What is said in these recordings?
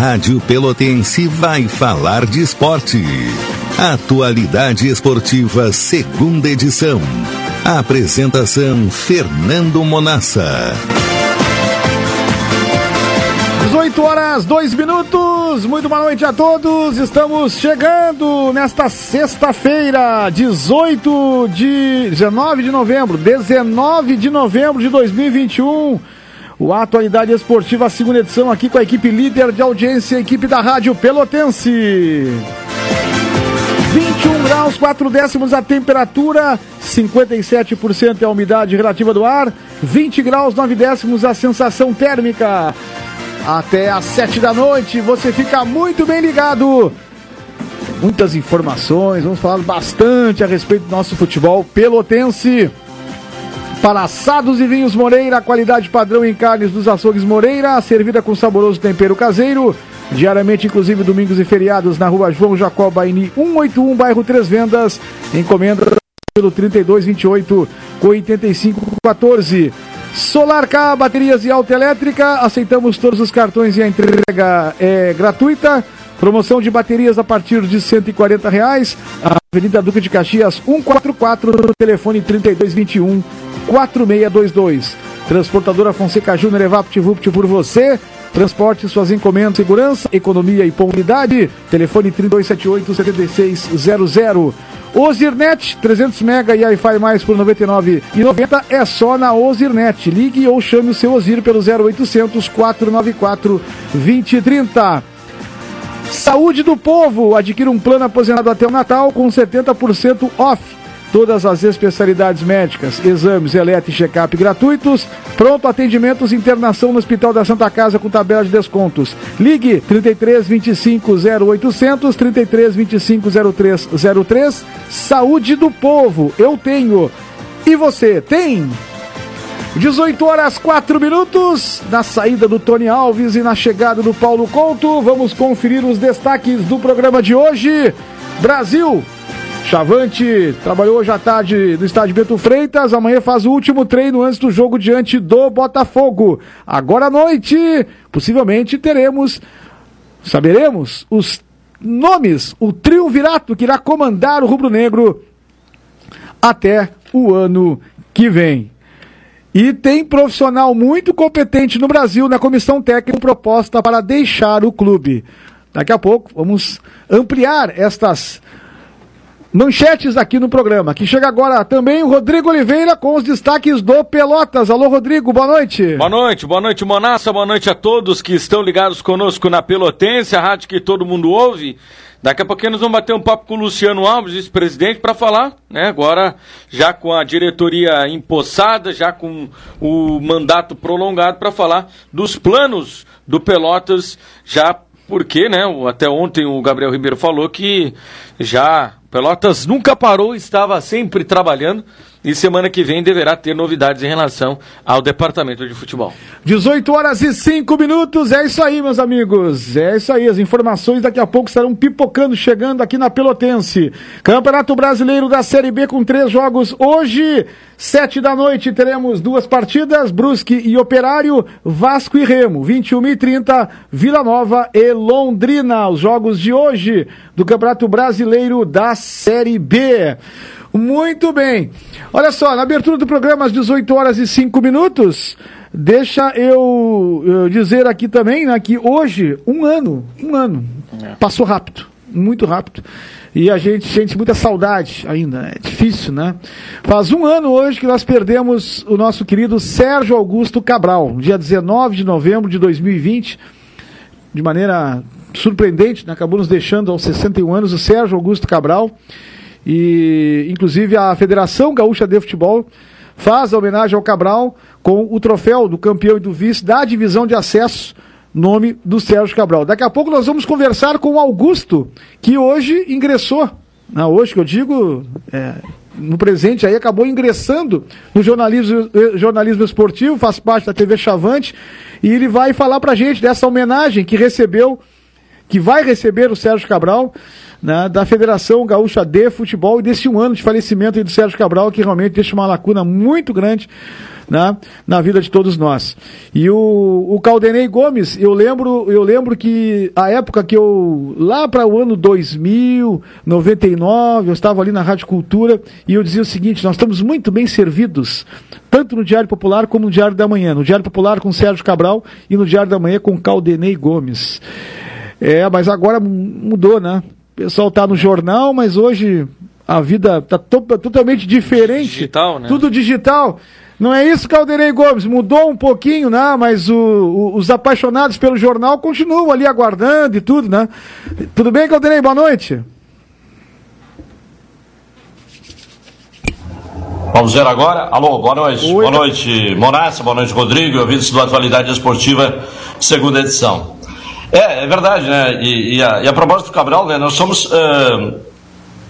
Rádio Pelotense vai falar de esporte. Atualidade Esportiva, segunda edição. Apresentação Fernando Monassa. 18 horas, 2 minutos. Muito boa noite a todos. Estamos chegando nesta sexta-feira, 18 de 19 de novembro, 19 de novembro de 2021. O Atualidade Esportiva, segunda edição, aqui com a equipe líder de audiência, a equipe da Rádio Pelotense. 21 graus, 4 décimos a temperatura, 57% é a umidade relativa do ar, 20 graus, 9 décimos a sensação térmica. Até às 7 da noite, você fica muito bem ligado. Muitas informações, vamos falar bastante a respeito do nosso futebol pelotense. Para assados e vinhos Moreira, qualidade padrão em carnes dos açougues Moreira, servida com saboroso tempero caseiro. Diariamente, inclusive domingos e feriados, na rua João Jacó Baini 181, bairro Três Vendas. Encomenda pelo 3228 com 8514. Solar K, baterias e autoelétrica. Aceitamos todos os cartões e a entrega é gratuita. Promoção de baterias a partir de 140 reais. Avenida Duque de Caxias 144, telefone 3221 4622. Transportadora Fonseca Júnior EvaptVupt por você. Transporte suas encomendas, segurança, economia e comunidade. Telefone 3278-7600. Ozirnet, 300 mega e Wi-Fi mais por R$ 99,90 é só na Ozirnet. Ligue ou chame o seu Ozir pelo 0800 494 2030. Saúde do Povo, adquira um plano aposentado até o Natal com 70% off todas as especialidades médicas, exames, eletro e check-up gratuitos, pronto atendimentos, internação no Hospital da Santa Casa com tabela de descontos. Ligue 33 25 0800 33 25 0303. Saúde do povo, eu tenho. E você tem? 18 horas 4 minutos, na saída do Tony Alves e na chegada do Paulo Couto, vamos conferir os destaques do programa de hoje. Brasil Chavante trabalhou hoje à tarde no estádio Bento Freitas. Amanhã faz o último treino antes do jogo diante do Botafogo. Agora à noite, possivelmente teremos, saberemos os nomes, o trio virato que irá comandar o rubro-negro até o ano que vem. E tem profissional muito competente no Brasil na comissão técnica proposta para deixar o clube. Daqui a pouco vamos ampliar estas manchetes aqui no programa. Que chega agora também o Rodrigo Oliveira com os destaques do Pelotas. Alô, Rodrigo, boa noite. Boa noite, boa noite, Monassa, boa noite a todos que estão ligados conosco na Pelotense, a rádio que todo mundo ouve. Daqui a pouquinho nós vamos bater um papo com o Luciano Alves, vice-presidente, para falar, né? Agora, já com a diretoria empossada, já com o mandato prolongado, para falar dos planos do Pelotas, já porque, né? Até ontem o Gabriel Ribeiro falou que já Pelotas nunca parou, estava sempre trabalhando e semana que vem deverá ter novidades em relação ao departamento de futebol. 18 horas e 5 minutos, é isso aí, meus amigos. É isso aí, as informações daqui a pouco estarão pipocando, chegando aqui na Pelotense. Campeonato Brasileiro da Série B com três jogos hoje. Sete da noite teremos duas partidas, Brusque e Operário, Vasco e Remo, 21 e 30, Vila Nova e Londrina. Os jogos de hoje do Campeonato Brasileiro da Série B. Muito bem. Olha só, na abertura do programa, às 18 horas e 5 minutos, deixa eu, eu dizer aqui também né, que hoje, um ano, um ano, é. passou rápido, muito rápido. E a gente sente muita saudade ainda, é difícil, né? Faz um ano hoje que nós perdemos o nosso querido Sérgio Augusto Cabral, dia 19 de novembro de 2020, de maneira surpreendente, né? acabou nos deixando aos 61 anos, o Sérgio Augusto Cabral. E, inclusive, a Federação Gaúcha de Futebol faz a homenagem ao Cabral com o troféu do campeão e do vice da divisão de acesso, nome do Sérgio Cabral. Daqui a pouco nós vamos conversar com o Augusto, que hoje ingressou, não, hoje que eu digo, é, no presente aí, acabou ingressando no jornalismo, eh, jornalismo esportivo, faz parte da TV Chavante, e ele vai falar pra gente dessa homenagem que recebeu que vai receber o Sérgio Cabral, né, da Federação Gaúcha de Futebol e desse um ano de falecimento do Sérgio Cabral, que realmente deixa uma lacuna muito grande né, na vida de todos nós. E o, o Caldenei Gomes, eu lembro, eu lembro que a época que eu, lá para o ano 2000, 99, eu estava ali na Rádio Cultura e eu dizia o seguinte: nós estamos muito bem servidos, tanto no Diário Popular como no Diário da Manhã. No Diário Popular com Sérgio Cabral e no Diário da Manhã com Caldenei Gomes. É, mas agora mudou, né? O pessoal está no jornal, mas hoje a vida está to totalmente diferente. Digital, né? Tudo digital. Não é isso, Calderei Gomes? Mudou um pouquinho, né? Mas o, o, os apaixonados pelo jornal continuam ali aguardando e tudo, né? Tudo bem, Calderei? Boa noite. Vamos ver agora. Alô, boa noite. Oi. Boa noite, Monassa, boa noite, Rodrigo, ouvintes do Atualidade Esportiva, segunda edição. É, é verdade, né? E, e, a, e a propósito do Cabral, né? Nós somos uh,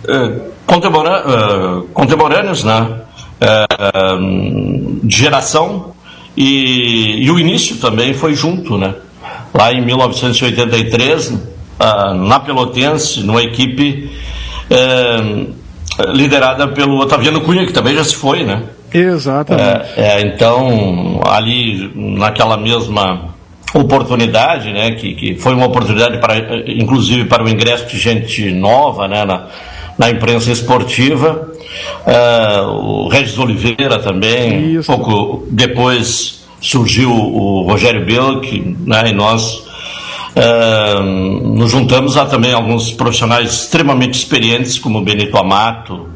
uh, contemporâneos, uh, contemporâneos, né? de geração e, e, o início também foi junto, né? Lá em 1983, na Pelotense, numa equipe liderada pelo Otaviano Cunha, que também já se foi, né? Exatamente. É, é, então, ali naquela mesma oportunidade, né, que, que foi uma oportunidade para, inclusive para o ingresso de gente nova, né, na, na imprensa esportiva, Uh, o Regis Oliveira também, Isso. pouco depois surgiu o Rogério Belk, né, e nós uh, nos juntamos a também alguns profissionais extremamente experientes, como Benito Amato,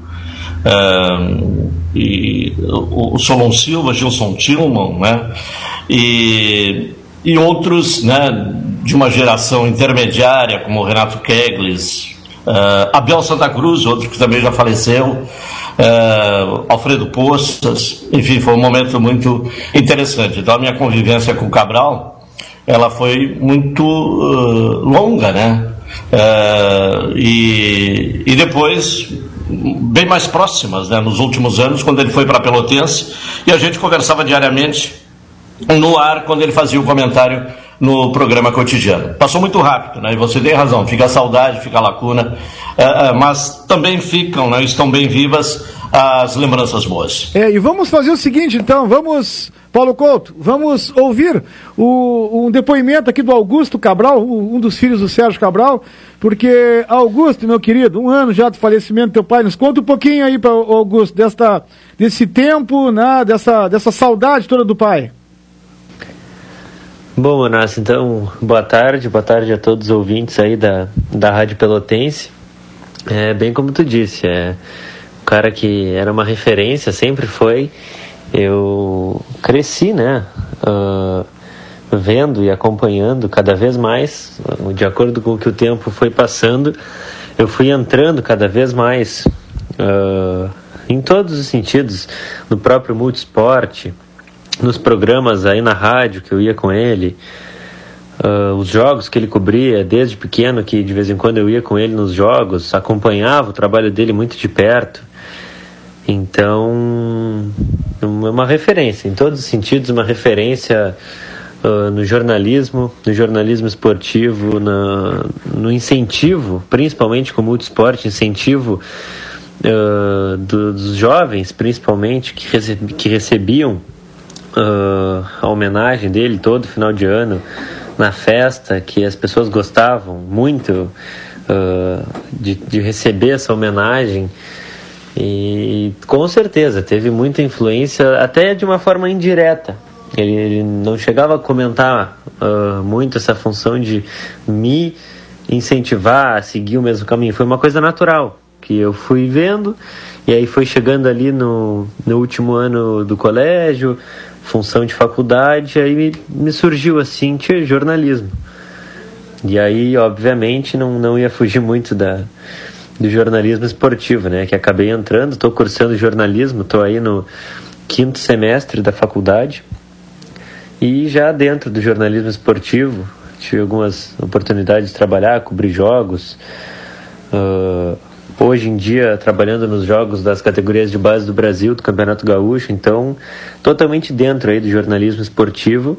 uh, e o, o Solon Silva, Gilson Tillman, né, e, e outros né, de uma geração intermediária, como o Renato Kegles, Uh, Abel Santa Cruz, outro que também já faleceu, uh, Alfredo Poças, enfim, foi um momento muito interessante. Então a minha convivência com o Cabral, ela foi muito uh, longa, né? e, e depois bem mais próximas, né? Nos últimos anos, quando ele foi para Pelotense, e a gente conversava diariamente no ar quando ele fazia o comentário no programa cotidiano. Passou muito rápido, né? E você tem razão, fica a saudade, fica a lacuna, é, é, mas também ficam, né? estão bem vivas as lembranças boas. É, e vamos fazer o seguinte, então, vamos, Paulo Couto, vamos ouvir o, um depoimento aqui do Augusto Cabral, um dos filhos do Sérgio Cabral, porque, Augusto, meu querido, um ano já do falecimento do teu pai, nos conta um pouquinho aí para Augusto, desta, desse tempo, né, dessa, dessa saudade toda do pai. Bom, Manassa, então, boa tarde, boa tarde a todos os ouvintes aí da, da Rádio Pelotense. É bem como tu disse, é cara que era uma referência, sempre foi. Eu cresci, né, uh, vendo e acompanhando cada vez mais, de acordo com o que o tempo foi passando, eu fui entrando cada vez mais uh, em todos os sentidos, no próprio multisporte, nos programas aí na rádio que eu ia com ele, uh, os jogos que ele cobria desde pequeno, que de vez em quando eu ia com ele nos jogos, acompanhava o trabalho dele muito de perto. Então, é uma referência, em todos os sentidos, uma referência uh, no jornalismo, no jornalismo esportivo, na, no incentivo, principalmente com o multisport, incentivo uh, do, dos jovens, principalmente, que, que recebiam uh, a homenagem dele todo final de ano na festa, que as pessoas gostavam muito uh, de, de receber essa homenagem. E com certeza teve muita influência, até de uma forma indireta. Ele, ele não chegava a comentar uh, muito essa função de me incentivar a seguir o mesmo caminho. Foi uma coisa natural que eu fui vendo e aí foi chegando ali no, no último ano do colégio, função de faculdade, aí me, me surgiu assim, tinha jornalismo. E aí, obviamente, não, não ia fugir muito da, do jornalismo esportivo, né? Que acabei entrando, estou cursando jornalismo, estou aí no quinto semestre da faculdade. E já dentro do jornalismo esportivo, tive algumas oportunidades de trabalhar, cobrir jogos, uh, hoje em dia trabalhando nos jogos das categorias de base do Brasil, do Campeonato Gaúcho, então totalmente dentro aí do jornalismo esportivo,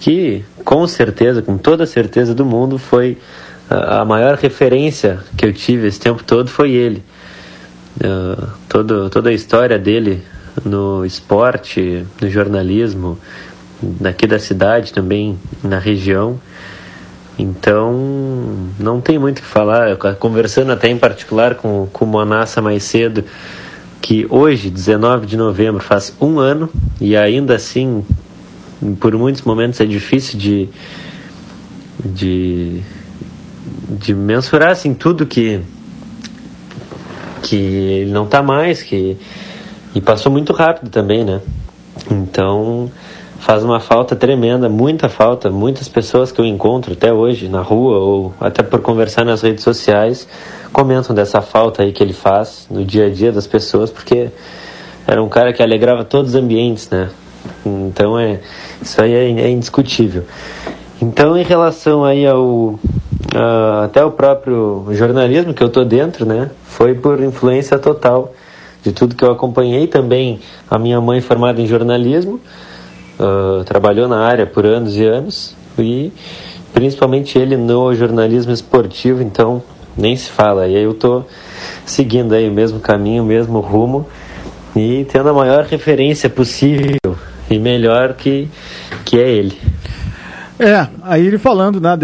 que com certeza, com toda a certeza do mundo, foi a, maior referência que eu tive esse tempo todo foi ele. Uh, todo, toda a história dele no esporte, no jornalismo, daqui da cidade também, na região. Então, não tem muito o que falar. Conversando até em particular com, com o Monassa mais cedo, que hoje, 19 de novembro, faz um ano, e ainda assim, por muitos momentos é difícil de, de, de mensurar assim, tudo que, que ele não está mais, que, e passou muito rápido também, né? Então, faz uma falta tremenda, muita falta. Muitas pessoas que eu encontro até hoje na rua ou até por conversar nas redes sociais comentam dessa falta aí que ele faz no dia a dia das pessoas, porque era um cara que alegrava todos os ambientes, né? Então é isso aí é, é indiscutível. Então em relação aí ao até o próprio jornalismo que eu tô dentro, né? Foi por influência total de tudo que eu acompanhei também a minha mãe formada em jornalismo uh, trabalhou na área por anos e anos e principalmente ele no jornalismo esportivo, então nem se fala. E aí eu tô seguindo aí o mesmo caminho, o mesmo rumo e tendo a maior referência possível e melhor que, que é ele. É, aí ele falando, né,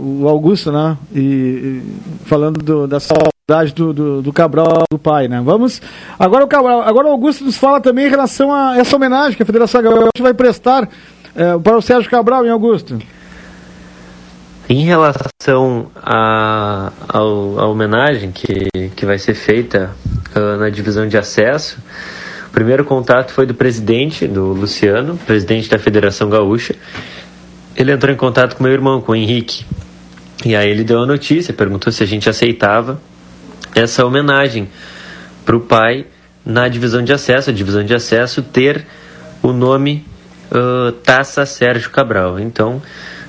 o Augusto, né, e, e falando do, da saudade do, do, do, Cabral, do pai, né. Vamos, agora o Cabral, agora o Augusto nos fala também em relação a essa homenagem que a Federação Gaúcha vai prestar é, para o Sérgio Cabral, em Augusto. Em relação à a, a, homenagem que, que vai ser feita uh, na divisão de acesso, o primeiro contato foi do presidente, do Luciano, presidente da Federação Gaúcha. Ele entrou em contato com meu irmão, com o Henrique. E aí ele deu a notícia, perguntou se a gente aceitava essa homenagem para o pai na divisão de acesso, a divisão de acesso ter o nome uh, Taça Sérgio Cabral. Então,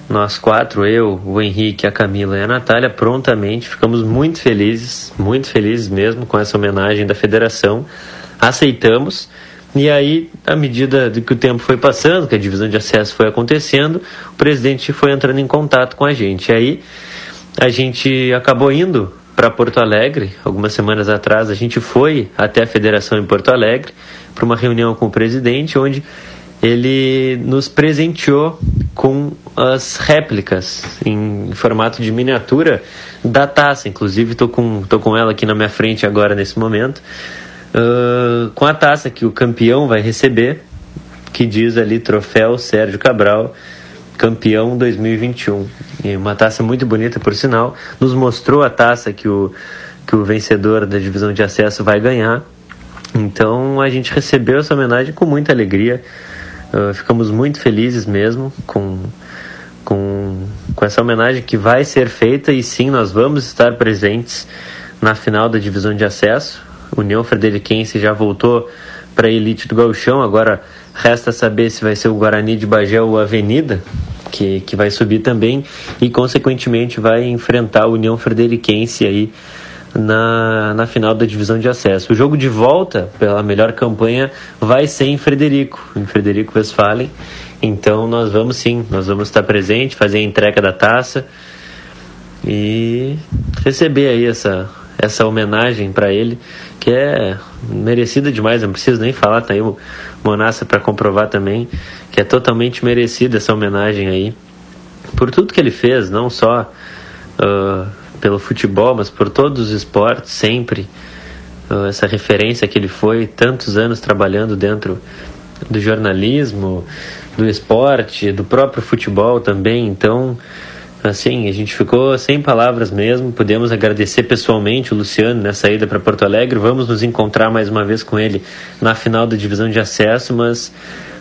nós quatro, eu, o Henrique, a Camila e a Natália, prontamente ficamos muito felizes, muito felizes mesmo com essa homenagem da federação. Aceitamos. E aí, à medida que o tempo foi passando, que a divisão de acesso foi acontecendo, o presidente foi entrando em contato com a gente. E aí, a gente acabou indo para Porto Alegre. Algumas semanas atrás, a gente foi até a federação em Porto Alegre para uma reunião com o presidente, onde ele nos presenteou com as réplicas em formato de miniatura da taça. Inclusive, estou com, tô com ela aqui na minha frente agora, nesse momento, uh, com a taça que o campeão vai receber, que diz ali Troféu Sérgio Cabral, campeão 2021. E uma taça muito bonita, por sinal. Nos mostrou a taça que o, que o vencedor da divisão de acesso vai ganhar. Então a gente recebeu essa homenagem com muita alegria. Uh, ficamos muito felizes mesmo com, com, com essa homenagem que vai ser feita e sim, nós vamos estar presentes na final da divisão de acesso. União Frederiquense já voltou para a elite do Gauchão, agora resta saber se vai ser o Guarani de Bagé ou Avenida, que, que vai subir também e consequentemente vai enfrentar a União Frederiquense aí na, na final da divisão de acesso. O jogo de volta pela melhor campanha vai ser em Frederico, em Frederico Westphalen. Então nós vamos sim, nós vamos estar presente, fazer a entrega da taça e receber aí essa, essa homenagem para ele, que é merecida demais, não preciso nem falar, tá aí o Monassa para comprovar também, que é totalmente merecida essa homenagem aí, por tudo que ele fez, não só uh, pelo futebol, mas por todos os esportes, sempre. Uh, essa referência que ele foi, tantos anos trabalhando dentro do jornalismo, do esporte, do próprio futebol também. Então, assim, a gente ficou sem palavras mesmo. Podemos agradecer pessoalmente o Luciano nessa ida para Porto Alegre. Vamos nos encontrar mais uma vez com ele na final da divisão de acesso, mas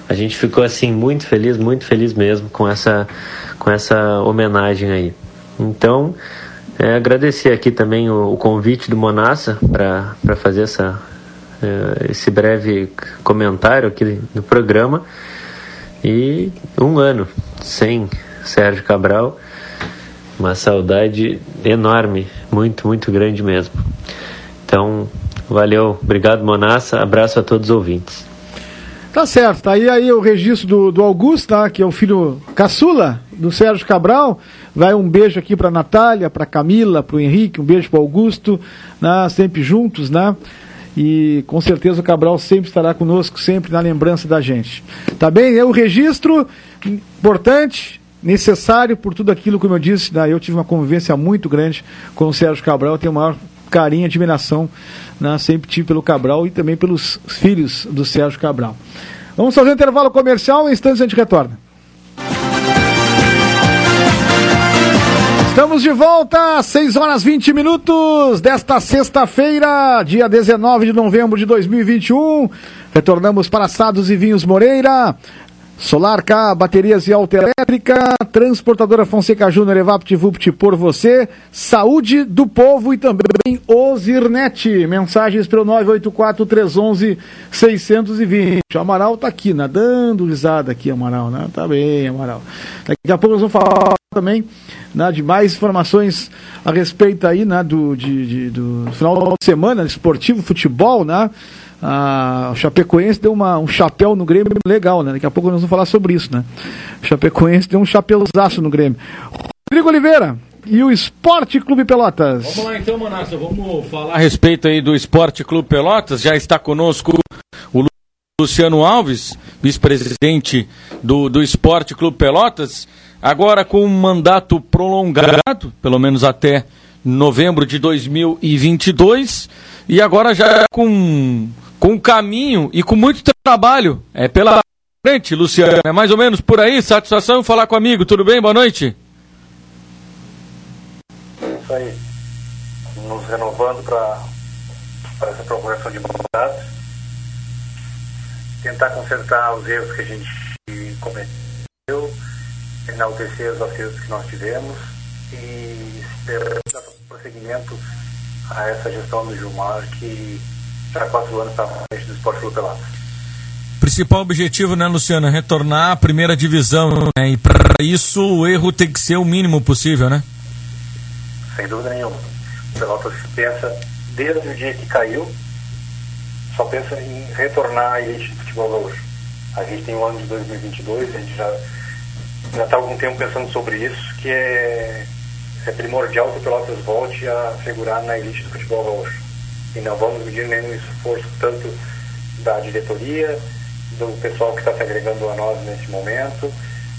a gente ficou assim muito feliz, muito feliz mesmo com essa com essa homenagem aí. Então, é, agradecer aqui também o, o convite do Monassa para fazer essa, é, esse breve comentário aqui no programa. E um ano sem Sérgio Cabral, uma saudade enorme, muito, muito grande mesmo. Então, valeu, obrigado Monassa, abraço a todos os ouvintes. Tá certo, aí, aí o registro do, do Augusto, tá, que é o filho caçula do Sérgio Cabral. Vai um beijo aqui para Natália, para Camila, para o Henrique, um beijo para Augusto, né, sempre juntos, né? E com certeza o Cabral sempre estará conosco, sempre na lembrança da gente. Tá bem? É o registro importante, necessário por tudo aquilo, como eu disse, né, eu tive uma convivência muito grande com o Sérgio Cabral, tenho o maior carinho e admiração, né, sempre tive pelo Cabral e também pelos filhos do Sérgio Cabral. Vamos fazer um intervalo comercial, em instantes a gente retorna. Estamos de volta, 6 horas 20 minutos desta sexta-feira, dia 19 de novembro de 2021. Retornamos para Assados e Vinhos Moreira. Solar K, baterias e autoelétrica, transportadora Fonseca Júnior, Evapt por você, saúde do povo e também Ozirnet. Mensagens pelo 984-311-620. O Amaral tá aqui, nadando risada aqui, Amaral, né? Tá bem, Amaral. Daqui a pouco nós vamos falar também né, de mais informações a respeito aí, né, do, de, de do final de semana, esportivo, futebol, né? A, o Chapecoense deu uma, um chapéu no Grêmio legal, né? Daqui a pouco nós vamos falar sobre isso, né? O Chapecoense deu um chapéuzaço no Grêmio. Rodrigo Oliveira e o Esporte Clube Pelotas. Vamos lá então, Manassa, vamos falar a respeito aí do Esporte Clube Pelotas. Já está conosco o Luciano Alves, vice-presidente do, do Esporte Clube Pelotas, agora com um mandato prolongado, pelo menos até novembro de 2022, e agora já com com caminho e com muito trabalho. É pela frente, Luciano. É mais ou menos por aí. Satisfação falar comigo. Tudo bem? Boa noite. Isso aí. Nos renovando para essa procuração de mandatos. Tentar consertar os erros que a gente cometeu, enaltecer os acertos que nós tivemos e dar prosseguimento a essa gestão do Gilmar que há quatro anos está frente do Esporte Clube Pelotas. Principal objetivo, né, Luciano? Retornar à primeira divisão. Né? E para isso o erro tem que ser o mínimo possível, né? Sem dúvida nenhuma. O Pelotas pensa, desde o dia que caiu, só pensa em retornar à elite do futebol hoje. A gente tem o ano de 2022, a gente já já está há algum tempo pensando sobre isso, que é, é primordial que o Pelotas volte a figurar na elite do futebol hoje e não vamos medir nenhum esforço tanto da diretoria, do pessoal que está se agregando a nós nesse momento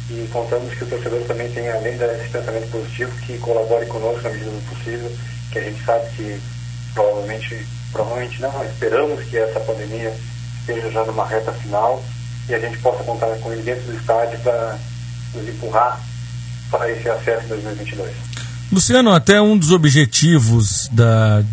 e contamos que o torcedor também tem, além desse pensamento positivo, que colabore conosco na medida do possível, que a gente sabe que provavelmente, provavelmente não, esperamos que essa pandemia esteja já numa reta final e a gente possa contar com ele dentro do estádio para nos empurrar para esse acesso em 2022. Luciano, até um dos objetivos da,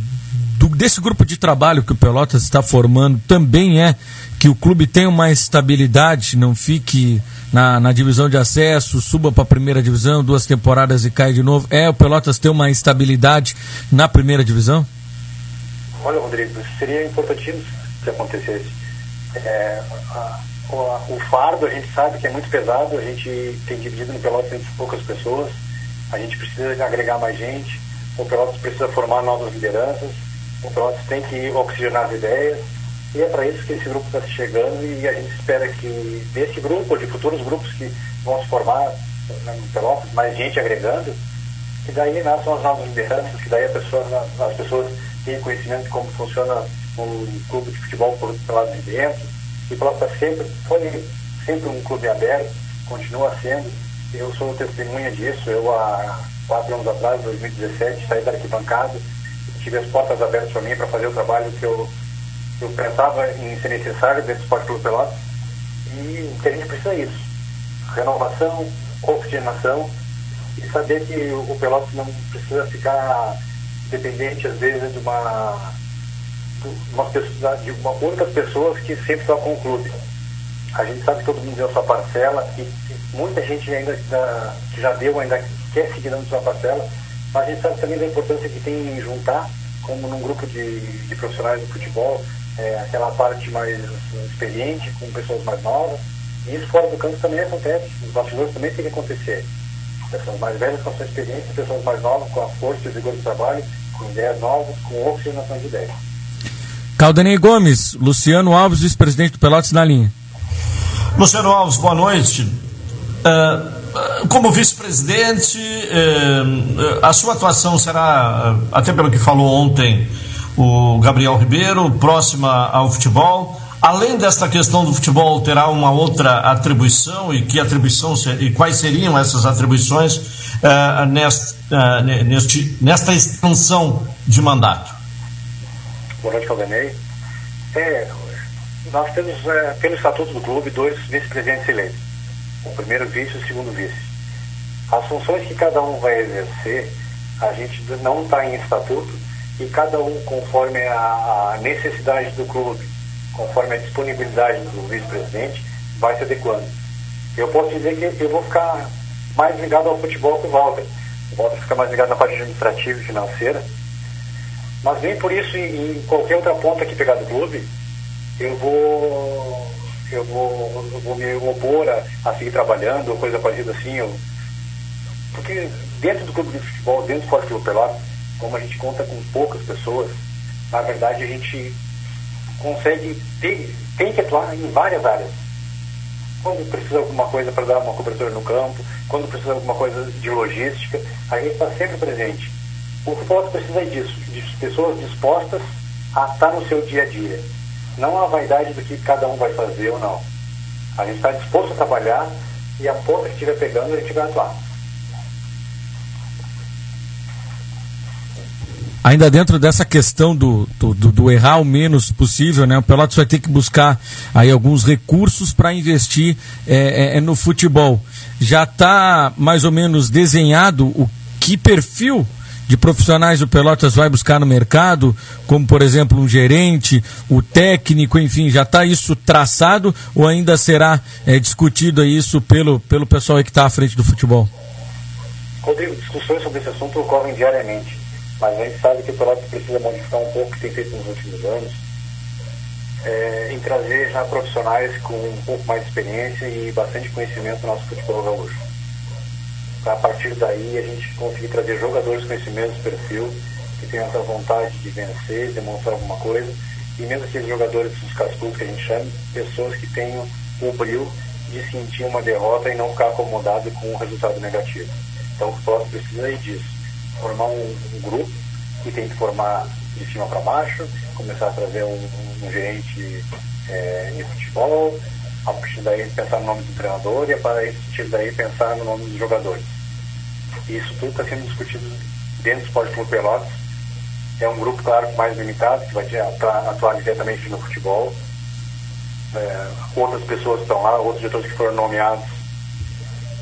desse grupo de trabalho que o Pelotas está formando também é que o clube tenha uma estabilidade, não fique na, na divisão de acesso, suba para a primeira divisão, duas temporadas e cai de novo. É o Pelotas ter uma estabilidade na primeira divisão? Olha, Rodrigo, seria importantíssimo se acontecesse. É, a, o, o fardo a gente sabe que é muito pesado, a gente tem dividido no Pelotas entre poucas pessoas, a gente precisa agregar mais gente, o Pelotas precisa formar novas lideranças, o Pelotas tem que oxigenar as ideias e é para isso que esse grupo está chegando e a gente espera que desse grupo, de futuros grupos que vão se formar no Pelotas, mais gente agregando, que daí nasçam as novas lideranças, que daí pessoa, as pessoas tenham conhecimento de como funciona um clube de futebol por lado de dentro. E Pelotas sempre foi sempre um clube aberto, continua sendo. Eu sou testemunha disso. Eu, há quatro anos atrás, 2017, saí da arquibancada tive as portas abertas para mim para fazer o trabalho que eu, eu pensava em ser necessário dentro do Esporte Clube Pelotas. E o que a gente precisa é isso. Renovação, oxigenação e saber que o Pelotas não precisa ficar dependente, às vezes, de uma, de uma, pessoa, de uma pessoas que sempre estão com o clube. A gente sabe que todo mundo deu a sua parcela e, muita gente ainda que já deu, ainda quer seguir dando sua parcela, mas a gente sabe também da importância que tem em juntar, como num grupo de, de profissionais do futebol, é, aquela parte mais experiente com pessoas mais novas. E isso fora do campo também acontece. Os bastidores também tem que acontecer. Pessoas mais velhas com a sua experiência, pessoas mais novas com a força e o vigor do trabalho, com ideias novas, com oxigenação de ideias. Caldenei Gomes, Luciano Alves, vice-presidente do Pelotas na linha. Luciano Alves, boa noite. Uh, como vice-presidente, uh, a sua atuação será, uh, até pelo que falou ontem o Gabriel Ribeiro, próxima ao futebol. Além desta questão do futebol, terá uma outra atribuição e que atribuição e quais seriam essas atribuições uh, neste, uh, neste, nesta extensão de mandato? Boa noite, Caldenei. É, nós temos, é, pelo estatuto do clube, dois vice-presidentes eleitos. O primeiro vice e o segundo vice. As funções que cada um vai exercer, a gente não está em estatuto e cada um conforme a, necessidade do clube conforme a disponibilidade do vice-presidente, vai se adequando. Eu posso dizer que eu vou ficar mais ligado ao futebol que o Walter. O Walter fica mais ligado na parte administrativa e financeira. Mas nem por isso, em qualquer outra ponta que pegar do clube, eu vou eu vou, eu vou me opor a, a, seguir trabalhando coisa parecida assim. Eu, porque dentro do clube de futebol, dentro do Forte Clube Pelotas, como a gente conta com poucas pessoas, na verdade a gente consegue ter, tem que atuar em várias áreas. Quando precisa alguma coisa para dar uma cobertura no campo, quando precisa alguma coisa de logística, a gente está sempre presente. O futebol precisa disso, de pessoas dispostas a estar no seu dia a dia. Não a vaidade do que cada um vai fazer ou não. A gente está disposto a trabalhar e a ponta que estiver pegando, a gente vai atuar. ainda dentro dessa questão do, do, do, errar o menos possível, né? O Pelotas vai ter que buscar aí alguns recursos para investir é, é, é, no futebol. Já está mais ou menos desenhado o que perfil de profissionais do Pelotas vai buscar no mercado, como por exemplo um gerente, o técnico, enfim, já está isso traçado ou ainda será é, discutido isso pelo, pelo pessoal que está à frente do futebol? Rodrigo, discussões sobre esse assunto ocorrem diariamente mas a gente sabe que o Pelotas precisa modificar um pouco o que tem feito nos últimos anos, é, em trazer já profissionais com um pouco mais de experiência e bastante conhecimento do nosso futebol gaúcho. Para a partir daí a gente conseguir trazer jogadores com esse mesmo perfil, que tenham essa vontade de vencer, demonstrar alguma coisa, e mesmo aqueles jogadores dos cascudos que a gente chama, pessoas que tenham o brilho de sentir uma derrota e não ficar acomodado com um resultado negativo. Então o futebol precisa disso formar um, um grupo que tem que formar de cima para baixo, começar a trazer um, um gerente é, de futebol, a partir daí pensar no nome do treinador e a partir daí pensar no nome dos jogadores. Isso tudo está sendo discutido dentro do Esporte Clube Pelotas. É um grupo, claro, mais limitado, que vai atuar, diretamente no futebol. É, outras pessoas estão lá, outros diretores que foram nomeados,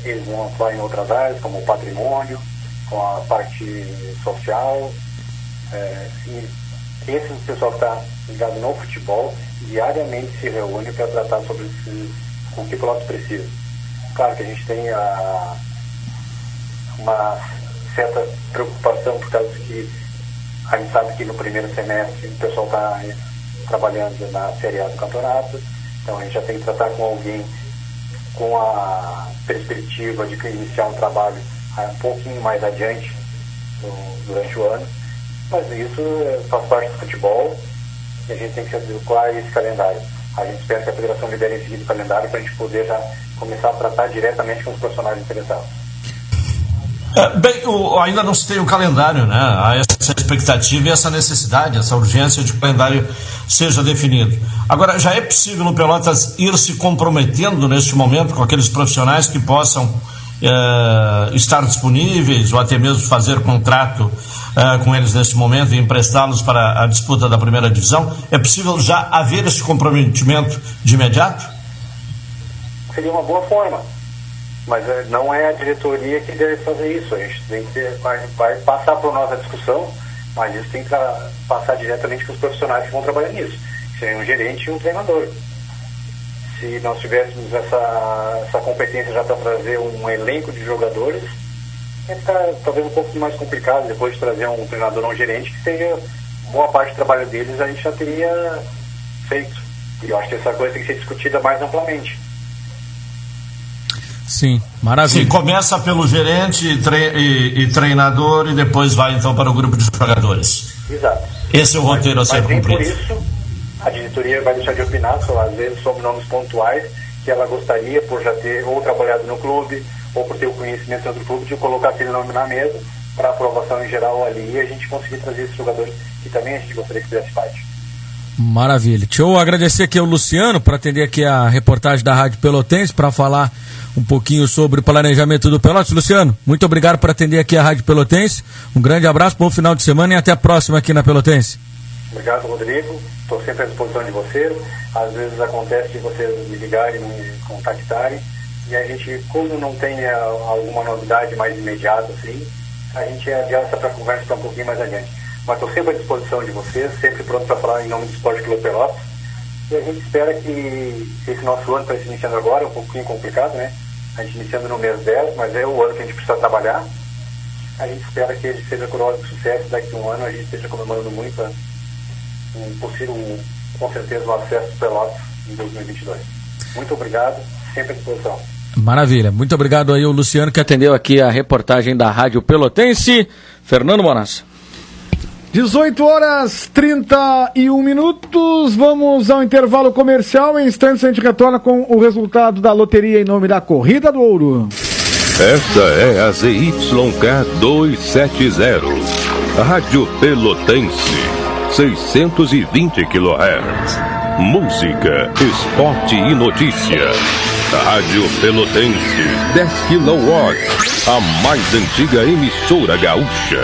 eles vão atuar em outras áreas, como o patrimônio, com a parte social. É, e esse pessoal que está ligado no futebol diariamente se reúne para tratar sobre esse, o que o Pelotas precisa. Claro que a gente tem a, uma certa preocupação por causa que a gente sabe que no primeiro semestre o pessoal está trabalhando na Série A do campeonato, então a gente já tem que tratar com alguém com a perspectiva de iniciar um trabalho um pouquinho mais adiante durante o ano. Mas isso é, faz parte do futebol e a gente tem que se adequar a esse calendário. A gente espera que a federação libere em seguida o calendário para a gente poder já começar a tratar diretamente com os profissionais interessados. É, bem, o, ainda não se tem o calendário, né? Há essa expectativa e essa necessidade, essa urgência de que o calendário seja definido. Agora, já é possível no Pelotas ir se comprometendo neste momento com aqueles profissionais que possam uh, estar disponíveis ou até mesmo fazer contrato uh, com eles nesse momento e emprestá-los para a disputa da primeira divisão? É possível já haver esse comprometimento de imediato? Seria uma boa forma, mas eh, não é a diretoria que deve fazer isso. A gente tem que vai, vai passar por nós a discussão, mas isso tem que passar diretamente com os profissionais que vão trabalhar nisso. Seria um gerente e um treinador se nós tivéssemos essa, essa competência já para trazer um elenco de jogadores, ia ficar talvez um pouco mais complicado depois de trazer um treinador ou um gerente que seja boa parte do trabalho deles a gente já teria feito. E eu acho que essa coisa tem que ser discutida mais amplamente. Sim, maravilha. Sim, começa pelo gerente e, e, treinador e depois vai então para o grupo de jogadores. Exato. Esse é o roteiro mas, a ser cumprido. Por isso, a diretoria vai deixar de opinar, só, às vezes, sobre nomes pontuais que ela gostaria, por já ter ou trabalhado no clube, ou por ter o conhecimento do clube, de colocar aquele nome na mesa para aprovação em geral ali e a gente conseguir trazer esses jogadores que também a gente gostaria que fizesse parte. Maravilha. Deixa eu agradecer aqui ao Luciano por atender aqui a reportagem da Rádio Pelotense para falar um pouquinho sobre o planejamento do Pelotas. Luciano, muito obrigado por atender aqui a Rádio Pelotense. Um grande abraço, bom final de semana e até a próxima aqui na Pelotense. Obrigado, Rodrigo. Estou sempre à disposição de vocês. Às vezes acontece de vocês me ligarem, me contactarem. E a gente, quando não tem eh, alguma novidade mais imediata, assim, a gente adianta para a conversa para um pouquinho mais adiante. Mas estou sempre à disposição de vocês, sempre pronto para falar em nome do Esporte Clube Pelotas. E a gente espera que esse nosso ano está se iniciando agora, é um pouquinho complicado, né? A gente iniciando no mês 10, mas é o ano que a gente precisa trabalhar. A gente espera que ele seja coroado de sucesso daqui a um ano, a gente esteja comemorando muito né? Um possível, um, com certeza, o um acesso Pelotas em 2022. Muito obrigado, sempre à disposição. Maravilha. Muito obrigado aí o Luciano que atendeu aqui a reportagem da Rádio Pelotense. Fernando Monassa. 18 horas 31 minutos. Vamos ao intervalo comercial. Em instantes a gente retorna com o resultado da loteria em nome da Corrida do Ouro. Esta é a ZYK 270. Rádio Pelotense. 620 kHz. Música, esporte e notícia. Rádio Pelotense, 10 kW, a mais antiga emissora gaúcha.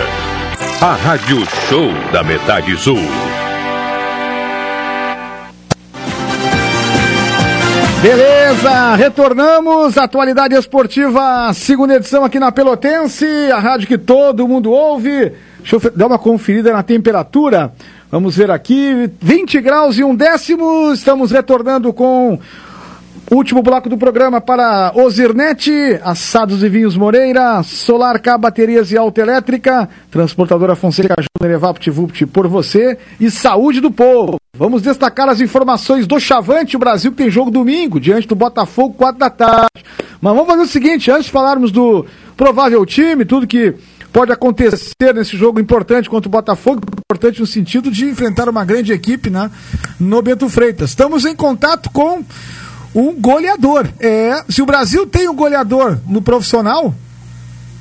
A Rádio Show da Metade Sul. Beleza, retornamos. Atualidade esportiva, segunda edição aqui na Pelotense, a rádio que todo mundo ouve. Deixa eu dar uma conferida na temperatura. Vamos ver aqui, 20 graus e um décimo. Estamos retornando com Último bloco do programa para Ozirnet, Assados e Vinhos Moreira, Solar K Baterias e Autoelétrica, Transportadora Fonseca Júnior Evapt por você e Saúde do Povo. Vamos destacar as informações do Chavante, o Brasil que tem jogo domingo, diante do Botafogo, 4 da tarde. Mas vamos fazer o seguinte, antes de falarmos do provável time, tudo que pode acontecer nesse jogo importante contra o Botafogo, importante no sentido de enfrentar uma grande equipe né, no Bento Freitas. Estamos em contato com um goleador. É, se o Brasil tem um goleador no profissional,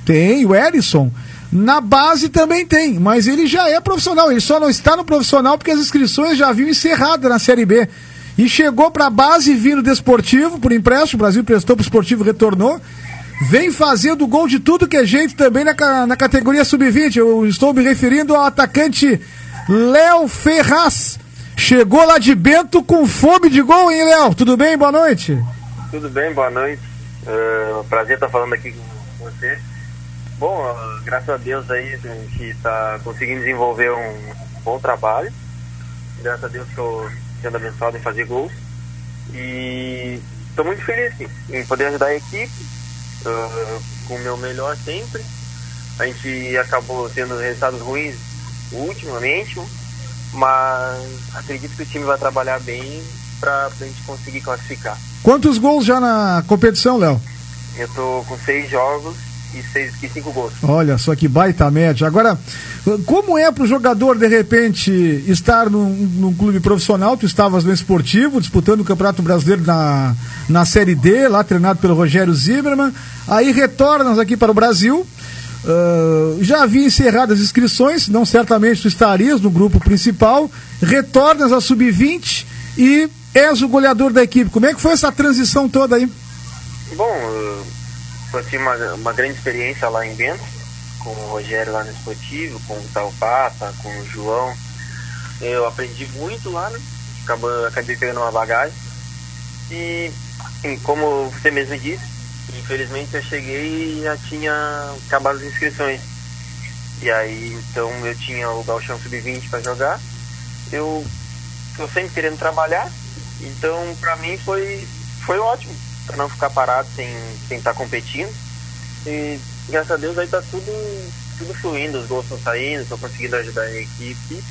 tem o Erisson. Na base também tem, mas ele já é profissional. Ele só não está no profissional porque as inscrições já haviam encerrado na Série B. E chegou para a base vindo desportivo por empréstimo. O Brasil prestou para o esportivo retornou. Vem fazendo gol de tudo que é jeito também na, na categoria sub-20. Eu estou me referindo ao atacante Léo Ferraz Chegou lá de Bento com fome de gol, hein, Léo? Tudo bem? Boa noite. Tudo bem, boa noite. Uh, prazer estar falando aqui com você. Bom, uh, graças a Deus aí a gente está conseguindo desenvolver um bom trabalho. Graças a Deus eu sendo abençoado em fazer gols. E estou muito feliz em poder ajudar a equipe uh, com o meu melhor sempre. A gente acabou tendo resultados ruins ultimamente, mas acredito que o time vai trabalhar bem para a gente conseguir classificar. Quantos gols já na competição, Léo? Eu tô com seis jogos e, seis, e cinco gols. Olha só que baita média. Agora, como é para o jogador, de repente, estar num, num, clube profissional? Tu estavas no esportivo, disputando o Campeonato Brasileiro na, na Série D, lá treinado pelo Rogério Zimmermann. Aí retornas aqui para o Brasil Uh, já havia encerrado as inscrições, não certamente tu estarias no grupo principal, retornas ao sub-20 e és o goleador da equipe. Como é que foi essa transição toda aí? Bom, eu tive uma, uma grande experiência lá em Bento, com o Rogério lá no Esportivo, com o Tal Papa, com o João. Eu aprendi muito lá, né? Acabou, acabei pegando uma bagagem. E, assim, como você mesmo disse, Infelizmente eu cheguei e já tinha acabado as inscrições. E aí então eu tinha o Galchão Sub-20 para jogar. Eu tô sempre querendo trabalhar, então para mim foi, foi ótimo, para não ficar parado sem estar tá competindo. E graças a Deus aí tá tudo, tudo fluindo, os gols estão saindo, estou conseguindo ajudar a equipe.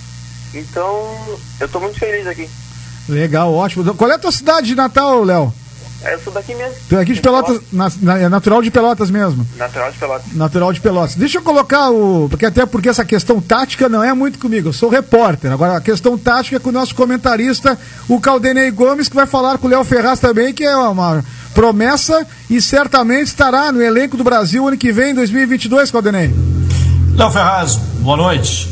Então eu tô muito feliz aqui. Legal, ótimo. Qual é a tua cidade de Natal, Léo? Eu sou daqui mesmo. Tu é aqui de Pelotas, na, na, é natural de Pelotas mesmo. Natural de Pelotas. Natural de Pelotas. Deixa eu colocar o. Porque até porque essa questão tática não é muito comigo. Eu sou repórter. Agora a questão tática é com o nosso comentarista, o Caldenei Gomes, que vai falar com o Léo Ferraz também, que é uma promessa e certamente estará no elenco do Brasil ano que vem, 2022, Caldenei. Léo Ferraz, boa noite.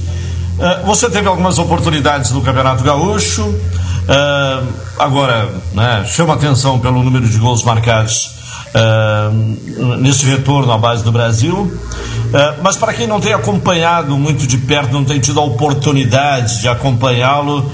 Uh, você teve algumas oportunidades no Campeonato Gaúcho. Uh, agora, né, chama atenção pelo número de gols marcados uh, nesse retorno à base do Brasil. Uh, mas para quem não tem acompanhado muito de perto, não tem tido a oportunidade de acompanhá-lo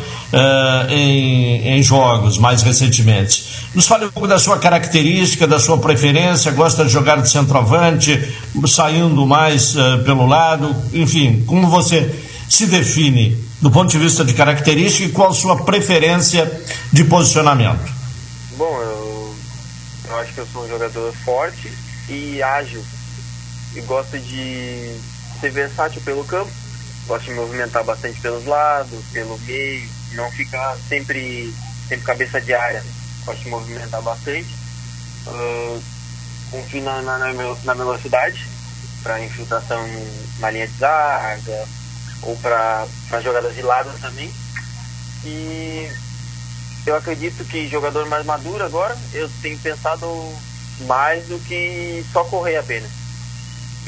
em, em jogos mais recentemente, nos fale um pouco da sua característica, da sua preferência, gosta de jogar de centroavante, saindo mais pelo lado, enfim, como você se define do ponto de vista de característica e qual sua preferência de posicionamento? Bom, eu, eu acho que eu sou um jogador forte e ágil e gosto de ser versátil pelo campo, gosto de movimentar bastante pelos lados, pelo meio, não ficar sempre, sempre cabeça de área, gosto de movimentar bastante. Uh, confio na, na, na velocidade para infiltração na linha de zaga, ou para jogadas de lado também. E eu acredito que jogador mais maduro agora, eu tenho pensado mais do que só correr apenas.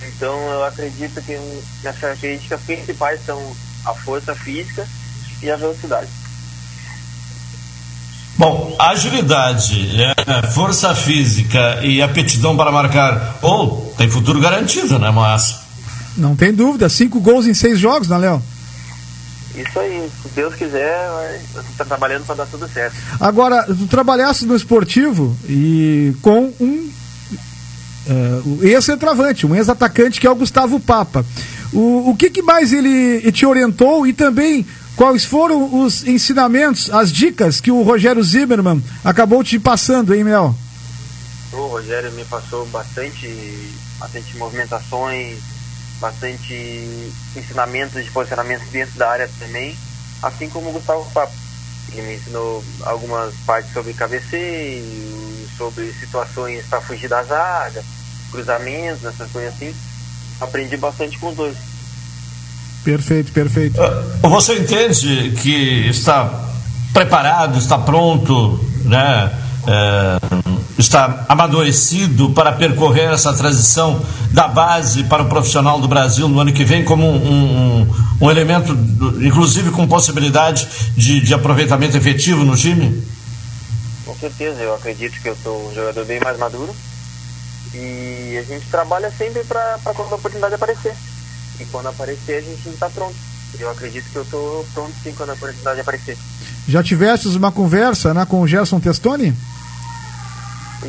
Então eu acredito que as características principais são a força física e a velocidade. Bom, agilidade, é, força física e aptidão para marcar, ou oh, tem futuro garantido, né, Márcio? Não tem dúvida. Cinco gols em seis jogos, né, Léo? Isso aí, se Deus quiser, você está trabalhando para dar tudo certo. Agora, tu trabalhaste no esportivo e com um uh, ex-centroavante, um ex-atacante que é o Gustavo Papa. O, o que, que mais ele te orientou e também quais foram os ensinamentos, as dicas que o Rogério Zimmermann acabou te passando, hein, Mel? O Rogério me passou bastante, bastante movimentações, bastante ensinamentos de posicionamento dentro da área também, assim como o Gustavo Papo. Ele me ensinou algumas partes sobre cabeceio, sobre situações para fugir da zaga, cruzamentos, essas coisas assim. Aprendi bastante com os dois. Perfeito, perfeito. Ah, você entende que está preparado, está pronto, né? É está amadurecido para percorrer essa transição da base para o profissional do Brasil no ano que vem como um, um, um elemento, inclusive com possibilidade de, de, aproveitamento efetivo no time? Com certeza, eu acredito que eu sou um jogador bem mais maduro e a gente trabalha sempre para quando a oportunidade aparecer. E quando aparecer a gente está pronto. Eu acredito que eu estou pronto sim quando a oportunidade aparecer. Já tiveste uma conversa né, com o Gerson Testoni?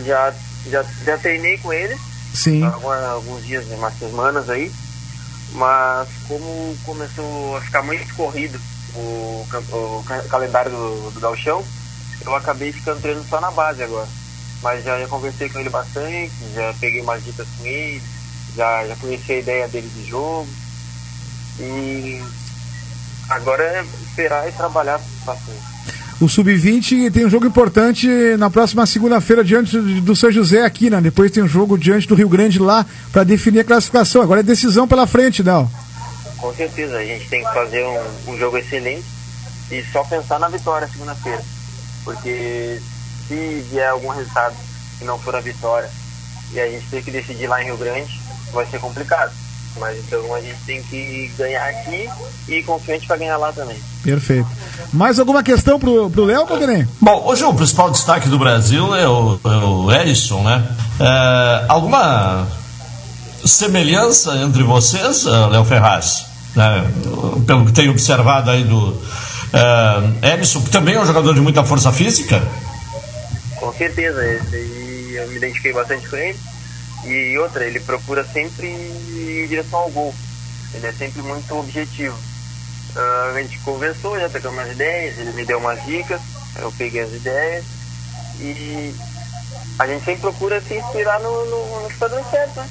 já, já, já treinei com ele. Sim. Alguns, alguns dias, umas semanas aí. Mas como começou a ficar muito corrido o, o calendário do, do Galchão, eu acabei ficando treinando só na base agora. Mas já, já conversei com ele bastante, já peguei umas dicas com ele, já, já conheci a ideia dele de jogo. E agora é esperar e trabalhar bastante o Sub-20 tem um jogo importante na próxima segunda-feira diante do São José aqui, né? Depois tem um jogo diante do Rio Grande lá para definir a classificação. Agora é decisão pela frente, não? Com certeza, a gente tem que fazer um, um jogo excelente e só pensar na vitória segunda-feira. Porque se vier algum resultado que não for a vitória e a gente tem que decidir lá em Rio Grande, vai ser complicado. Mas então a gente tem que ganhar aqui e confiante para ganhar lá também. Perfeito. Mais alguma questão pro, pro Léo, Poderem? Bom, hoje o principal destaque do Brasil é o, é o Edson, né? É, alguma semelhança entre vocês, eh, Léo Ferraz? Né? Pelo que tenho observado aí do é, Edson, que também é um jogador de muita força física? Com certeza, esse aí eu me identifiquei bastante com ele. E outra, ele procura sempre em direção ao gol. Ele é sempre muito objetivo. Uh, a gente conversou, já pegamos umas ideias, ele me deu umas dicas, eu peguei as ideias e a gente sempre procura se inspirar no, no, no que está dando certo, né?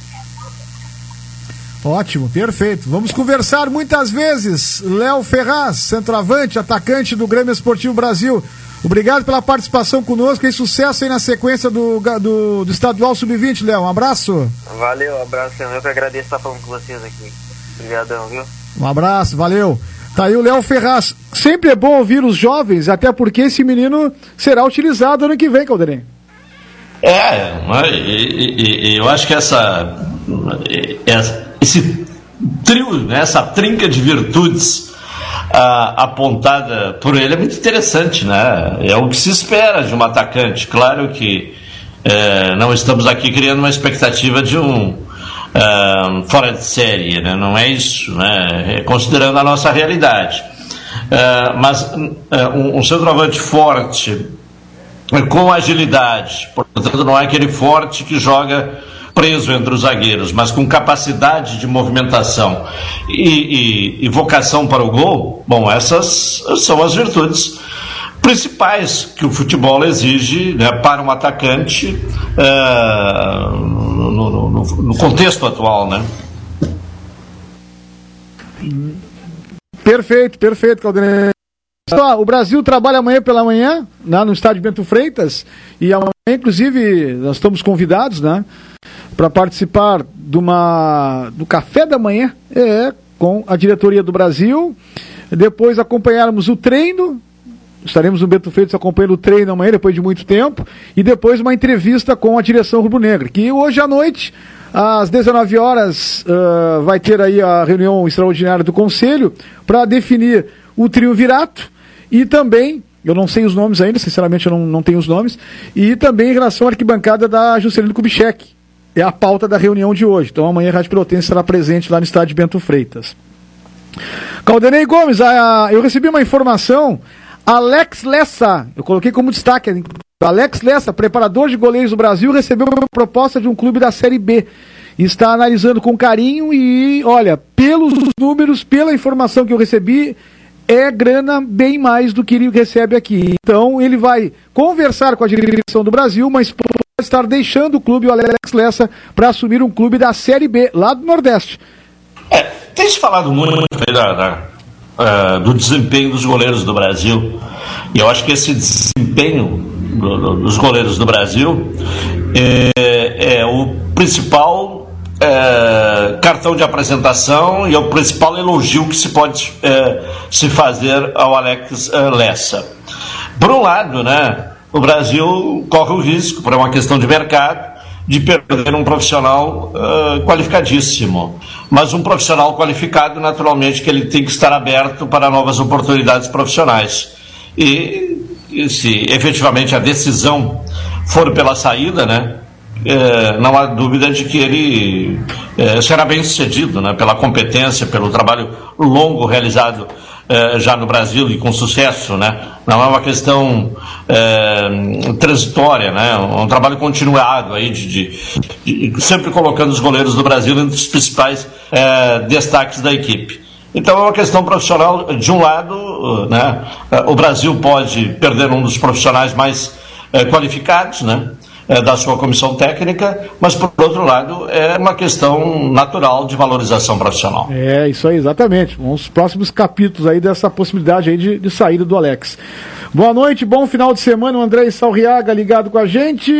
Ótimo, perfeito. Vamos conversar muitas vezes. Léo Ferraz, centroavante, atacante do Grêmio Esportivo Brasil. Obrigado pela participação conosco e sucesso aí na sequência do, do, do Estadual Sub-20, Léo. Um abraço. Valeu, um abraço. Eu que agradeço estar falando com vocês aqui. Obrigadão, viu? Um abraço, valeu. Tá aí o Léo Ferraz. Sempre é bom ouvir os jovens, até porque esse menino será utilizado ano que vem, Caldeirinho. É, e, e, eu acho que essa, esse trio, né, essa trinca de virtudes ah, apontada por ele é muito interessante, né? É o que se espera de um atacante. Claro que é, não estamos aqui criando uma expectativa de um é, fora de série, né? não é isso, né? É considerando a nossa realidade. É, mas é, um, um centroavante forte, com agilidade, portanto, não é aquele forte que joga preso entre os zagueiros, mas com capacidade de movimentação e, e, e vocação para o gol, bom, essas são as virtudes principais que o futebol exige né, para um atacante é, no, no, no, no, contexto atual, né? Perfeito, perfeito, Caldeirão. O Brasil trabalha amanhã pela manhã, né, no estádio Bento Freitas, e amanhã, inclusive, nós estamos convidados, né? Para participar de uma, do café da manhã é, com a diretoria do Brasil. Depois acompanharmos o treino. Estaremos no Beto Freitas acompanhando o treino amanhã, depois de muito tempo. E depois uma entrevista com a direção rubro-negra. Que hoje à noite, às 19 horas, uh, vai ter aí a reunião extraordinária do Conselho para definir o triunvirato e também eu não sei os nomes ainda, sinceramente eu não, não tenho os nomes. E também em relação à arquibancada da Juscelino Kubitschek, é a pauta da reunião de hoje. Então amanhã a Rádio Pelotense estará presente lá no estádio Bento Freitas. Caldenei Gomes, a, a, eu recebi uma informação. Alex Lessa, eu coloquei como destaque. Alex Lessa, preparador de goleiros do Brasil, recebeu uma proposta de um clube da Série B. Está analisando com carinho e, olha, pelos números, pela informação que eu recebi, é grana bem mais do que ele recebe aqui. Então ele vai conversar com a direção do Brasil, mas estar deixando o clube, o Alex Lessa, para assumir um clube da Série B, lá do Nordeste. É, tem se falado muito da, da, uh, do desempenho dos goleiros do Brasil, e eu acho que esse desempenho do, do, dos goleiros do Brasil é, é o principal é, cartão de apresentação e é o principal elogio que se pode é, se fazer ao Alex é, Lessa. Por um lado, né, o Brasil corre o risco, por uma questão de mercado, de perder um profissional uh, qualificadíssimo. Mas um profissional qualificado, naturalmente, que ele tem que estar aberto para novas oportunidades profissionais. E, e se efetivamente a decisão for pela saída, né, é, não há dúvida de que ele é, será bem sucedido né, pela competência, pelo trabalho longo realizado é, já no Brasil e com sucesso, né? Não é uma questão é, transitória, né? Um trabalho continuado aí de, de, de, sempre colocando os goleiros do Brasil entre os principais é, destaques da equipe. Então é uma questão profissional. De um lado, né? O Brasil pode perder um dos profissionais mais qualificados, né? É, da sua comissão técnica, mas, por outro lado, é uma questão natural de valorização profissional. É, isso aí, exatamente. Os próximos capítulos aí dessa possibilidade aí de, de saída do Alex. Boa noite, bom final de semana, o André Salriaga ligado com a gente.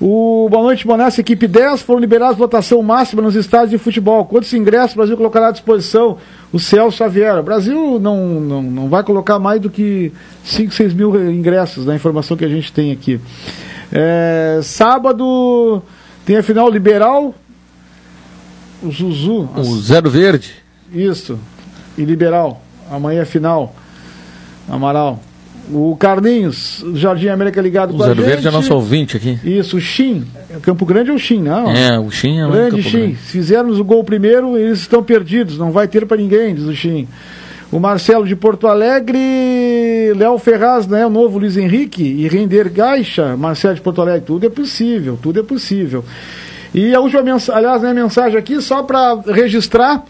O Boa Noite Bonassa, equipe 10, foram liberados lotação máxima nos estádios de futebol. Quantos ingressos o Brasil colocará à disposição? O Celso Xavier. O Brasil não, não, não vai colocar mais do que 5, 6 mil ingressos, da informação que a gente tem aqui. É, sábado tem a final liberal. O Zuzu. O Zero Verde. Isso. E liberal. Amanhã é final. Amaral. O Carlinhos, Jardim América ligado o com a gente. O Zero Verde é nosso ouvinte aqui. Isso, o Shin. Campo Grande é o Shin, não? É, o Shin é Grande Shin. Grande. Se fizermos o gol primeiro, eles estão perdidos. Não vai ter para ninguém, diz o Shin. O Marcelo de Porto Alegre, Léo Ferraz, né? O novo Luiz Henrique e Render Gaixa, Marcelo de Porto Alegre, tudo é possível, tudo é possível. E a última mensagem, aliás, né, mensagem aqui, só para registrar.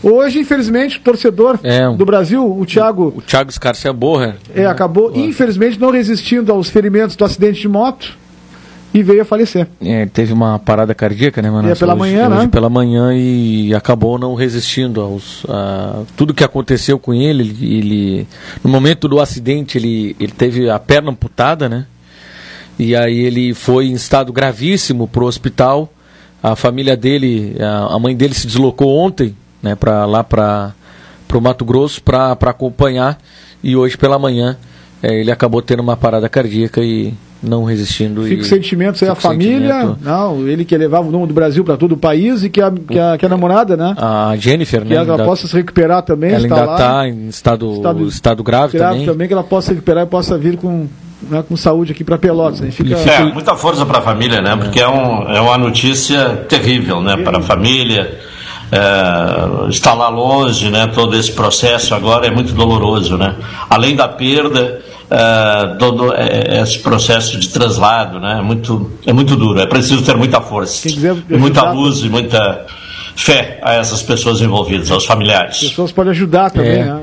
Hoje, infelizmente, o torcedor é, do Brasil, o Thiago. O, o Thiago Scarcia Borra. É, acabou, infelizmente, não resistindo aos ferimentos do acidente de moto. E veio a falecer. É, teve uma parada cardíaca, né, mano? E é pela hoje, manhã, hoje né? pela manhã e acabou não resistindo aos a, tudo que aconteceu com ele, ele, ele- no momento do acidente ele, ele teve a perna amputada, né? E aí ele foi em estado gravíssimo pro hospital. A família dele, a, a mãe dele se deslocou ontem, né, para lá para pro Mato Grosso para acompanhar e hoje pela manhã eh, ele acabou tendo uma parada cardíaca e não resistindo Fica e os sentimentos aí, a fica o família. sentimento. Não, ele que levava o nome do Brasil para todo o país e que a, que a, que a namorada, né? A Jennifer, Que né? ela ainda- possa se recuperar também. ela está ainda está em estado, Estado estado, grave, grave também. que ela possa se recuperar e possa vir com, né, com saúde aqui para Pelotas. né? Fica, É, muita força para a família, né? Porque é, um, é uma notícia terrível, né? Para a família. É, estar lá longe, né? Todo esse processo agora é muito doloroso, né? Além da perda, é, todo é, esse processo de traslado, né? É muito, é muito duro. É preciso ter muita força, e muita luz e muita fé a essas pessoas envolvidas, aos familiares. pessoas podem ajudar também, É. né?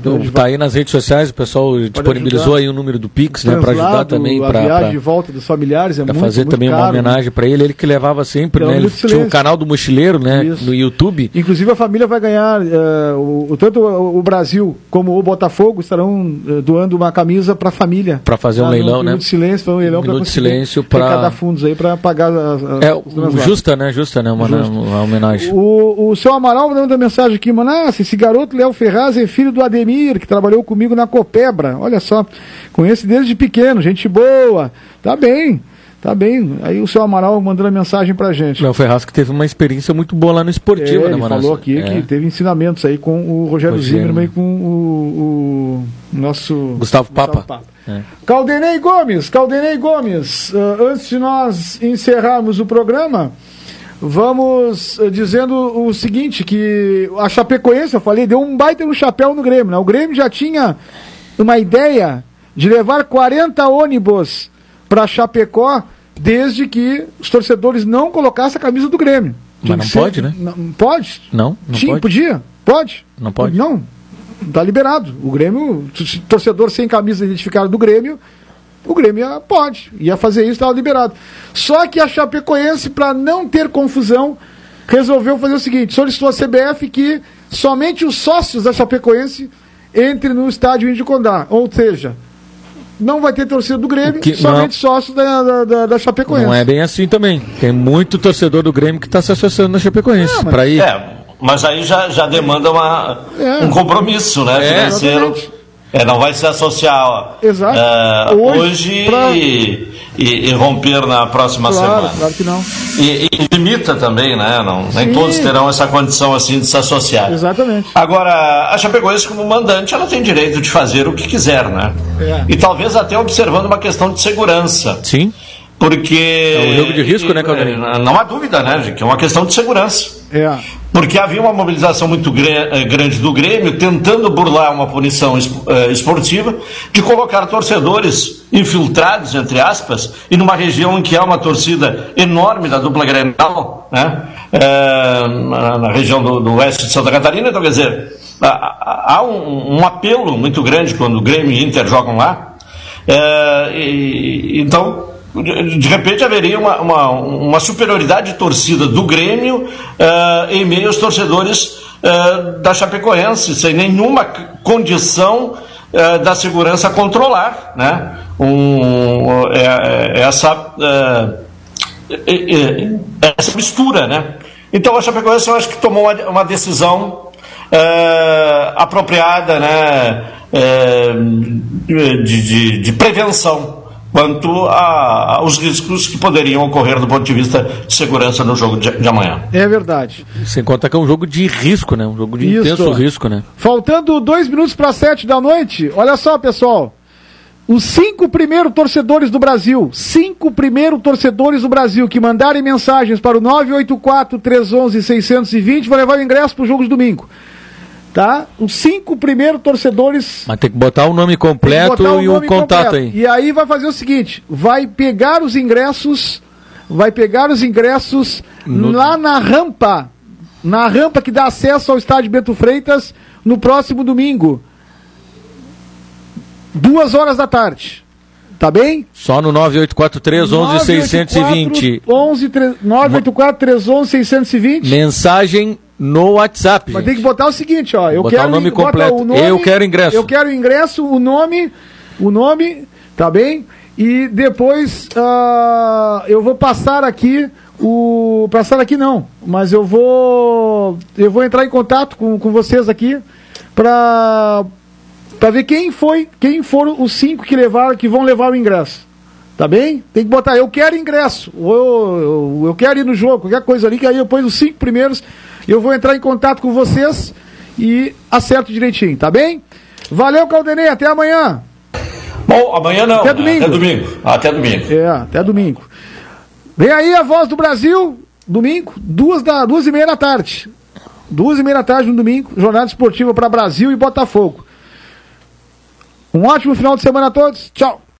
Então, tá aí nas redes sociais, o pessoal disponibilizou ajudar. aí o número do Pix, né, para ajudar também a viagem para de volta dos familiares é muito, fazer muito também uma caro. homenagem para ele, ele que levava sempre, um né? Ele tinha um canal do mochileiro, né, Isso. no YouTube. Inclusive a família vai ganhar, eh, o, tanto o, Brasil como o Botafogo estarão eh, doando uma camisa para a família. Pra fazer um Ah, leilão, né? Minuto de silêncio, um leilão para Minuto de silêncio pra- arrecadar fundos aí para pagar as, as- É, o justa, né? Justa, né? Uma, Justa. uma homenagem. O, o seu Amaral mandando mensagem aqui, Manasse, esse garoto Léo Ferraz é filho do Ademir, que trabalhou comigo na Copebra. Olha só, conheço desde pequeno, gente boa. Tá bem, tá bem. Aí o seu Amaral mandando mensagem pra gente. Léo Ferraz que teve uma experiência muito boa lá no Esportivo, É, né, ele Manassa? falou aqui É. que teve ensinamentos aí com o Rogério, Rogério. Zimmermann e com o, o nosso Gustavo Papa. É. Caldenei Gomes, Caldenei Gomes, ah, antes de nós encerrarmos o programa, vamos ah, dizendo o seguinte, que a Chapecoense, eu falei, deu um baita no chapéu no Grêmio, né? O Grêmio já tinha uma ideia de levar 40 ônibus para Chapecó desde que os torcedores não colocassem a camisa do Grêmio. Mas Tinha não que ser- pode, né? Não, pode? Não, não Tinha, pode. podia? Pode? Não pode? Não. Tá liberado. O Grêmio, torcedor sem camisa identificada do Grêmio, o Grêmio ia- pode. Ia fazer isso, estava liberado. Só que a Chapecoense, para não ter confusão, resolveu fazer o seguinte: solicitou a CBF que somente os sócios da Chapecoense entrem no estádio Índio Condá. Ou seja, não vai ter torcida do Grêmio, Que- somente sócios da, da, da, da Chapecoense. Não é bem assim também. Tem muito torcedor do Grêmio que está se associando na Chapecoense. Não, mas- Pra ir. É, mas aí já, já demanda uma, É. um compromisso né, É, financeiro. exatamente. É, não vai se associar eh, Hoje, hoje, pra- e, e- e romper na próxima Claro, semana. claro que não. E, e limita também, né? Não, nem Sim. todos terão essa condição assim de se associar. Exatamente. Agora, a Chapecoense como mandante, ela tem direito de fazer o que quiser, né? É. E talvez até observando uma questão de segurança. Sim. Porque. É um jogo de risco, né, Caldeirão? Eh, Não há dúvida, né, que é uma questão de segurança. É. Porque havia uma mobilização muito eh, grande do Grêmio tentando burlar uma punição eh, esportiva de colocar torcedores infiltrados, entre aspas, e numa região em que há uma torcida enorme da dupla Grenal, né? eh, na, região do, do oeste de Santa Catarina. Então, quer dizer, há, um, um apelo muito grande quando o Grêmio e Inter jogam lá. Eh, e- então, de, repente haveria uma, uma, uma superioridade de torcida do Grêmio eh, em meio aos torcedores eh, da Chapecoense, sem nenhuma condição eh, da segurança controlar né? um, é- é- essa, essa mistura. Né? Então a Chapecoense eu acho que tomou uma, decisão apropriada né? de, de- de prevenção quanto a- aos riscos que poderiam ocorrer do ponto de vista de segurança no jogo de, de amanhã. É verdade. Sem contar que é um jogo de risco, né? Um jogo de Isso. intenso risco, né? Faltando dois minutos para sete da noite, olha só, pessoal. Os cinco primeiros torcedores do Brasil, cinco primeiros torcedores do Brasil que mandarem mensagens para o 984-311-620 vão levar o ingresso para o jogo de domingo. Tá? Os cinco primeiros torcedores Mas tem que botar o nome completo botar e o contato completo. aí. E aí vai fazer o seguinte: vai pegar os ingressos, vai pegar os ingressos No- lá na rampa, na rampa que dá acesso ao estádio Bento Freitas no próximo domingo, duas horas da tarde. Tá bem? Só no 9843 11620. 984 311 620. Mensagem no WhatsApp. Mas tem que botar o seguinte, ó. Eu Botar quero o nome completo. o nome, Eu quero ingresso. Eu quero ingresso, o nome, o nome, tá bem? E depois ah, eu vou passar aqui o passar aqui não, mas eu vou eu vou entrar em contato com, com vocês aqui para para ver quem foi, quem foram os cinco que levaram, que vão levar o ingresso. Tá bem? Tem que botar, eu quero ingresso, ou eu, eu, eu quero ir no jogo, qualquer coisa ali, que aí depois os cinco primeiros eu vou entrar em contato com vocês e acerto direitinho, tá bem? Valeu, Caldenei, até amanhã. Bom, amanhã não. Até né? domingo. Até domingo. Até domingo. É, até domingo. Vem aí a voz do Brasil, domingo, duas, da, duas e meia da tarde. Duas e meia da tarde no domingo, jornada esportiva para Brasil e Botafogo. Um ótimo final de semana a todos. Tchau.